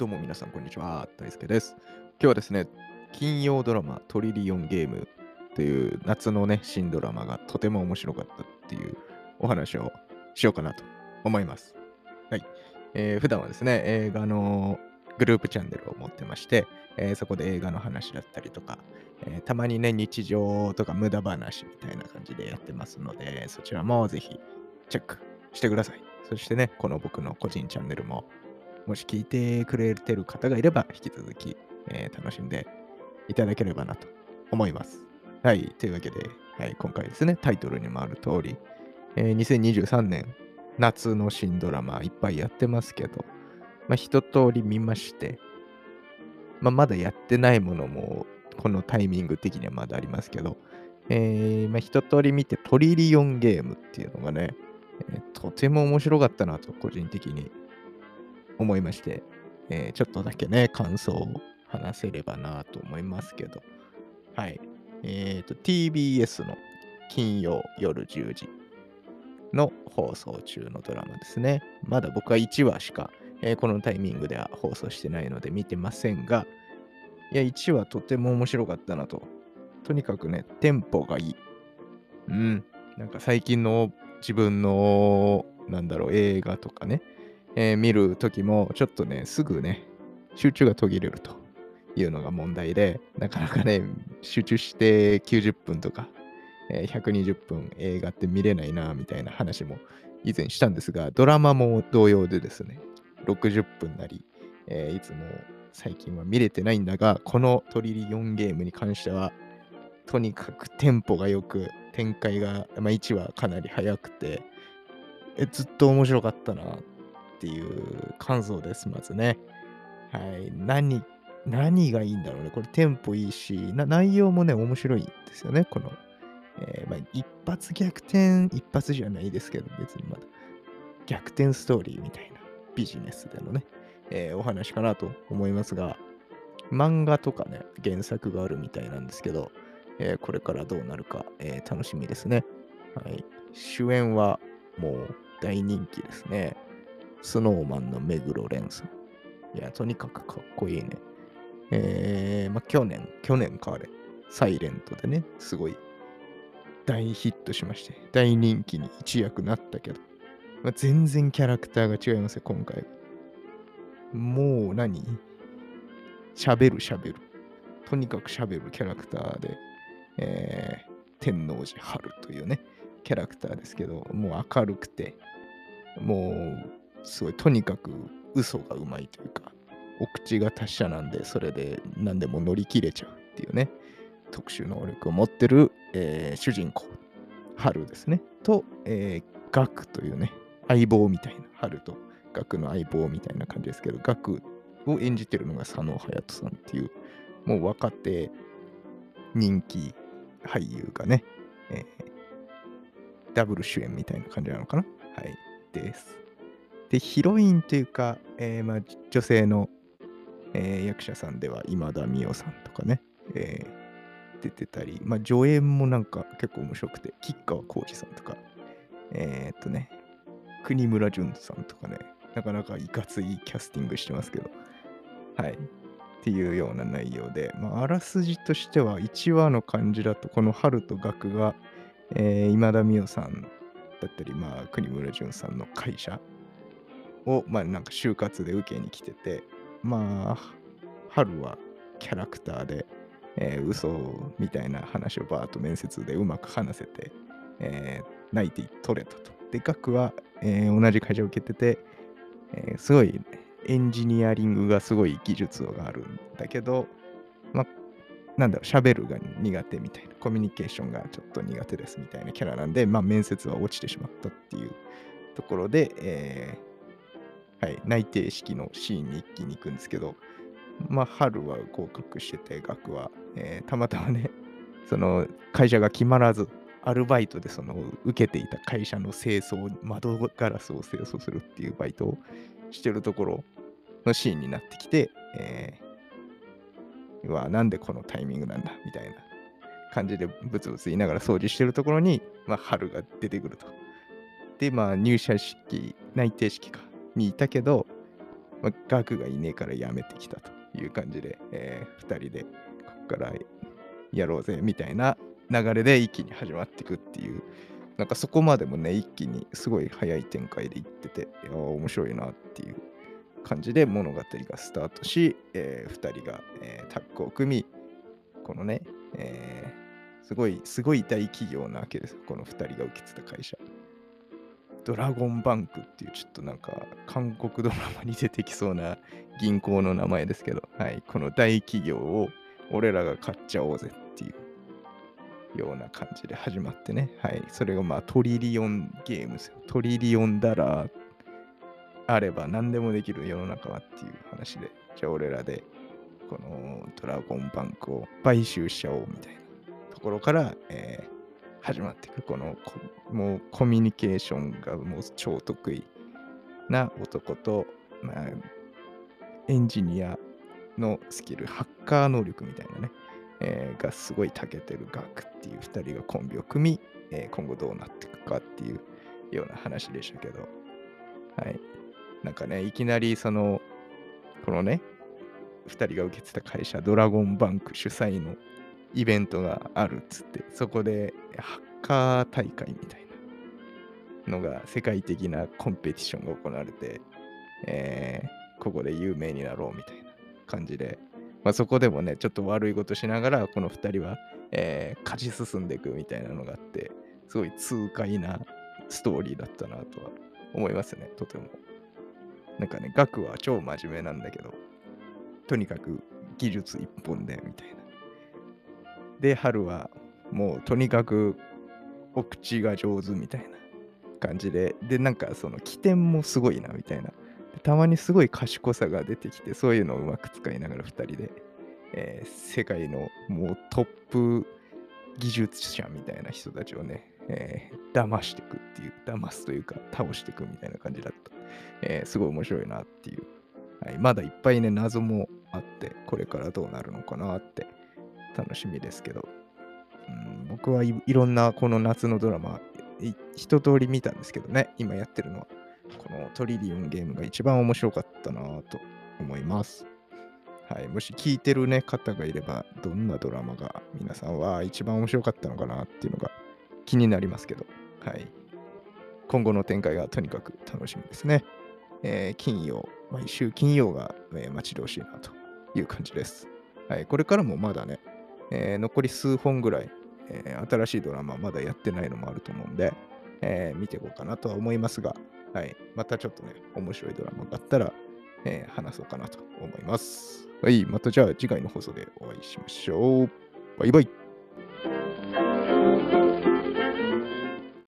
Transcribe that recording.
どうも皆さん、こんにちは。大輔です。今日はですね、金曜ドラマトリリオンゲームという夏のね、新ドラマがとても面白かったっていうお話をしようかなと思います。はい。えー普段はですね、映画のグループチャンネルを持ってまして、えーそこで映画の話だったりとか、えーたまにね、日常とか無駄話みたいな感じでやってますので、そちらもぜひチェックしてください。そしてね、この僕の個人チャンネルももし聞いてくれてる方がいれば、引き続き、えー楽しんでいただければなと思います。はい。というわけで、はい、今回ですね、タイトルにもある通り、えー2023年、夏の新ドラマいっぱいやってますけど、まあ、一通り見まして、まあ、まだやってないものも、このタイミング的にはまだありますけど、えーまあ、一通り見てトリリオンゲームっていうのがね、えーとても面白かったなと、個人的に思いまして、えーちょっとだけね、感想を話せればなと思いますけど、はい。えっ、と、TBS の金曜夜10時の放送中のドラマですね。まだ僕は1話しか、えーこのタイミングでは放送してないので見てませんが、いや、1話とても面白かったなと。とにかくね、テンポがいい。うん。なんか最近の自分の、なんだろう、映画とかね、えー見るときも、ちょっとね、すぐね、集中が途切れるというのが問題で、なかなかね、集中して90分とか、えー120分映画って見れないな、みたいな話も以前したんですが、ドラマも同様でですね、60分なり、えーいつも最近は見れてないんだが、このトリリオンゲームに関しては、とにかくテンポが良く、展開が、まあ、1話かなり早くて、えずっと面白かったなっていう感想です、まずね。はい。何、何がいいんだろうね。これテンポいいし、内容もね、面白いんですよね。この、えーまあ、一発逆転、一発じゃないですけど、別にまだ逆転ストーリーみたいなビジネスでのね、えーお話かなと思いますが、漫画とかね、原作があるみたいなんですけど、えーこれからどうなるか、えー楽しみですね。はい。主演はもう大人気ですね。スノーマンの目黒蓮さん。いや、とにかくかっこいいね。えー、まあ、去年、去年かあれ、サイレントでね、すごい大ヒットしまして、大人気に一躍なったけど、まあ、全然キャラクターが違いますよ、今回。もう何？喋る喋る。とにかく喋るキャラクターで、えー天王寺春というね、キャラクターですけど、もう明るくて、もう、すごい、とにかく嘘がうまいというか、お口が達者なんで、それで何でも乗り切れちゃうっていうね、特殊能力を持ってる、えー主人公、春ですね、と、えー、ガクというね、相棒みたいな、春とガクの相棒みたいな感じですけど、ガクを演じてるのが佐野勇人さんっていう、もう若手人気俳優がね、えーダブル主演みたいな感じなのかな？はい、です。で、ヒロインというか、えーまあ、女性の、えー役者さんでは今田美桜さんとかね、えー出てたり、まあ、助演もなんか結構面白くて、吉川晃司さんとか、えーっとね、国村淳さんとかね、なかなかいかついキャスティングしてますけど、はい。っていうような内容で、まあ、あらすじとしては1話の感じだと、この春と学が、えー今田美桜さんだったり、まあ、国村淳さんの会社を、まあ、なんか就活で受けに来てて、まあ、春はキャラクターで、えー嘘みたいな話をバーッと面接でうまく話せて、えー泣いて取れたと。で、学は、えー同じ会社を受けてて、えーすごいエンジニアリングがすごい技術があるんだけど、まあ、なんだろう、喋るが苦手みたいな、コミュニケーションがちょっと苦手ですみたいなキャラなんで、まあ、面接は落ちてしまったっていうところで、えーはい、内定式のシーンに一気に行くんですけど、まあ、春は合格してて、学は、えーたまたまね、その会社が決まらず、アルバイトでその受けていた会社の清掃、窓ガラスを清掃するっていうバイトをしてるところのシーンになってきて、えー、うわ、なんでこのタイミングなんだみたいな感じでブツブツ言いながら掃除してるところに、まあ、春が出てくると。で、まあ、入社式、内定式か、にいたけど、まあ、ガクがいねえからやめてきたという感じで、えー、2人でここからやろうぜみたいな流れで一気に始まっていくっていう、なんかそこまでもね、一気にすごい早い展開でいってて、いや面白いなっていう感じで物語がスタートし、えー、2人が、えー、タッグを組み、このね、えー、すごい、すごい大企業なわけです。この2人が受けてた会社。ドラゴンバンクっていうちょっとなんか韓国ドラマに出てきそうな銀行の名前ですけど、はい、この大企業を俺らが買っちゃおうぜっていうような感じで始まってね、はい、それがまあトリリオンゲームですよ。トリリオンダラーあれば何でもできる世の中はっていう話で、じゃあ俺らでこのドラゴンバンクを買収しちゃおうみたいなところから、えー始まっていく、このもうコミュニケーションがもう超得意な男と、まあ、エンジニアのスキル、ハッカー能力みたいなね、えー、がすごい長けてるガクっていう2人がコンビを組み、えー、今後どうなっていくかっていうような話でしたけど、はい。なんかね、いきなりその、このね、2人が受けてた会社、ドラゴンバンク主催のイベントがあるっつって、そこでハッカー大会みたいなのが、世界的なコンペティションが行われて、えー、ここで有名になろうみたいな感じで、まあ、そこでもね、ちょっと悪いことしながら、この2人は、えー、勝ち進んでいくみたいなのがあって、すごい痛快なストーリーだったなとは思いますね、とても。なんかね、額は超真面目なんだけど、とにかく技術一本でみたいな。で、春はもうとにかくお口が上手みたいな感じで、で、なんかその起点もすごいなみたいな。たまにすごい賢さが出てきて、そういうのをうまく使いながら2人で、えー、世界のもうトップ技術者みたいな人たちをね、えー、騙していくっていう、騙すというか倒していくみたいな感じだった。えー、すごい面白いなっていう。はい、まだいっぱいね、謎もあって、これからどうなるのかなって楽しみですけど、うん、僕はいろんなこの夏のドラマ、一通り見たんですけどね、今やってるのは、このトリリオンゲームが一番面白かったなと思います。はい、もし聞いてる、ね、方がいれば、どんなドラマが皆さんは一番面白かったのかなっていうのが気になりますけど、はい、今後の展開がとにかく楽しみですね。えー、金曜、毎週金曜が、えー、待ち遠しいなという感じです。はい、これからもまだね、えー、残り数本ぐらい、えー、新しいドラマまだやってないのもあると思うんで、えー、見ていこうかなとは思いますが、はい、またちょっとね、面白いドラマがあったら、え話そうかなと思います。はい、またじゃあ次回の放送でお会いしましょう。バイバイ。